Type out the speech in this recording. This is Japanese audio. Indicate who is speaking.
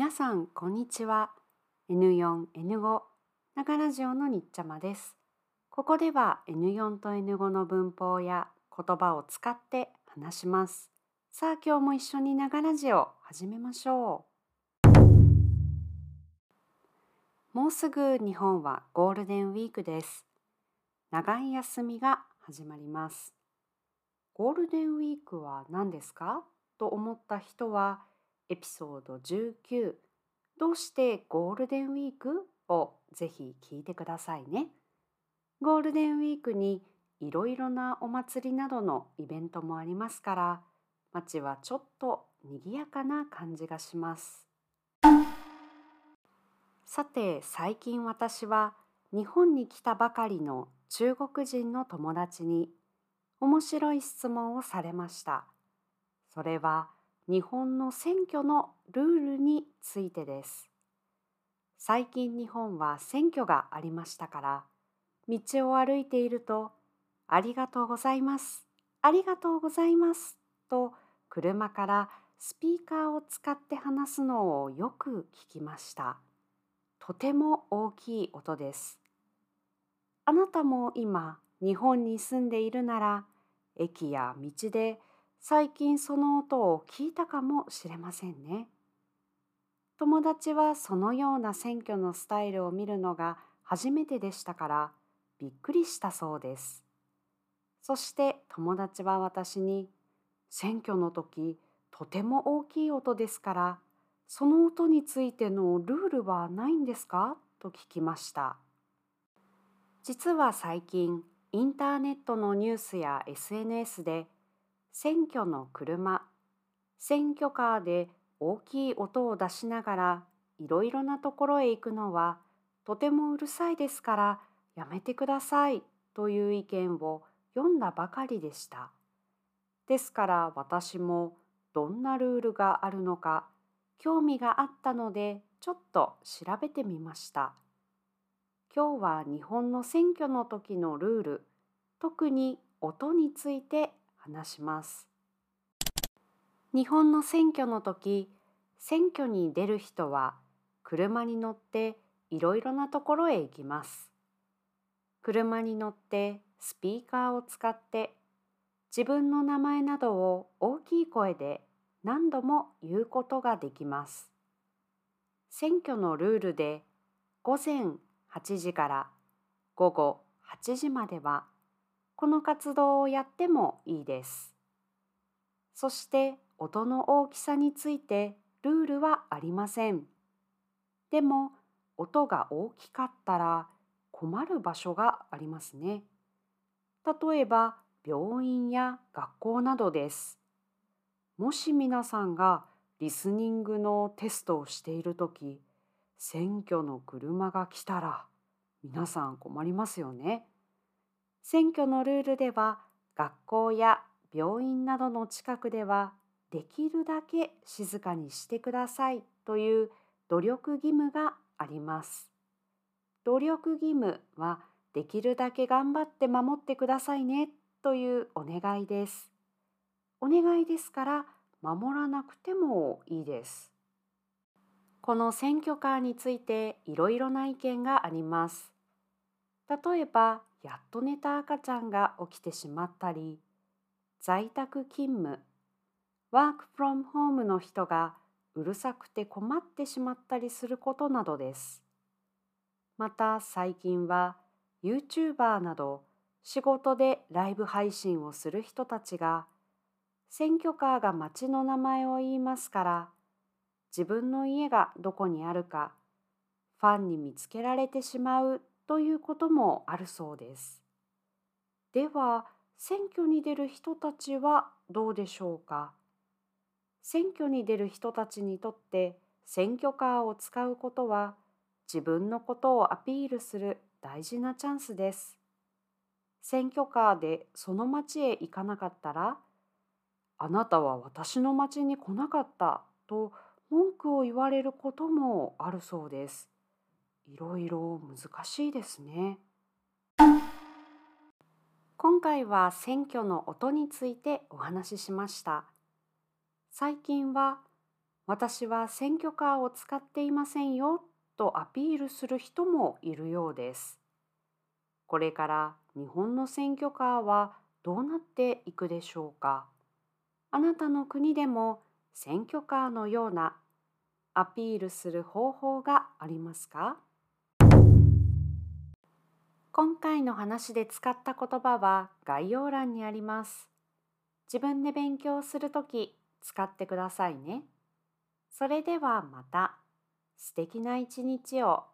Speaker 1: 皆さんこんにちは。N4、N5 長ラジオのにっちゃまです。ここでは N4 と N5 の文法や言葉を使って話します。さあ今日も一緒に長ラジオ始めましょう。もうすぐ日本はゴールデンウィークです。長い休みが始まります。ゴールデンウィークは何ですか？と思った人はエピソード19どうしてゴールデンウィーク？をぜひ聞いてくださいね。ゴールデンウィークにいろいろなお祭りなどのイベントもありますから街はちょっと賑やかな感じがします。さて最近私は日本に来たばかりの中国人の友達に面白い質問をされました。それは日本の選挙のルールについてです。最近日本は選挙がありましたから道を歩いていると「ありがとうございます」「ありがとうございます」と車からスピーカーを使って話すのをよく聞きました。とても大きい音です。あなたも今日本に住んでいるなら駅や道で最近その音を聞いたかもしれませんね。友達はそのような選挙のスタイルを見るのが初めてでしたからびっくりしたそうです。そして友達は私に選挙の時とても大きい音ですからその音についてのルールはないんですか？と聞きました。実は最近インターネットのニュースや SNS で選挙の車選挙カーで大きい音を出しながらいろいろなところへ行くのはとてもうるさいですからやめてくださいという意見を読んだばかりでした。ですから私もどんなルールがあるのか興味があったのでちょっと調べてみました。今日は日本の選挙の時のルール特に音について話します。日本の選挙の時、選挙に出る人は車に乗っていろいろなところへ行きます。車に乗ってスピーカーを使って自分の名前などを大きい声で何度も言うことができます。選挙のルールで午前8時から午後8時まではこの活動をやってもいいです。そして音の大きさについてルールはありません。でも音が大きかったら困る場所がありますね。例えば病院や学校などです。もし皆さんがリスニングのテストをしているとき、選挙の車が来たら皆さん困りますよね。選挙のルールでは学校や病院などの近くではできるだけ静かにしてくださいという努力義務があります。努力義務はできるだけ頑張って守ってくださいねというお願いです。お願いですから守らなくてもいいです。この選挙カーについていろいろな意見があります。例えばやっと寝た赤ちゃんが起きてしまったり在宅勤務ワークフロムホームの人がうるさくて困ってしまったりすることなどです。また最近は YouTuber など仕事でライブ配信をする人たちが選挙カーが町の名前を言いますから自分の家がどこにあるかファンに見つけられてしまうということもあるそうです。では選挙に出る人たちはどうでしょうか？選挙に出る人たちにとって選挙カーを使うことは自分のことをアピールする大事なチャンスです。選挙カーでその町へ行かなかったらあなたは私の町に来なかったと文句を言われることもあるそうです。いろいろ難しいですね。今回は選挙の音についてお話ししました。最近は私は選挙カーを使っていませんよとアピールする人もいるようです。これから日本の選挙カーはどうなっていくでしょうかあなたの国でも選挙カーのようなアピールする方法がありますか？今回の話で使った言葉は概要欄にあります。自分で勉強するとき使ってくださいね。それではまた素敵な一日を。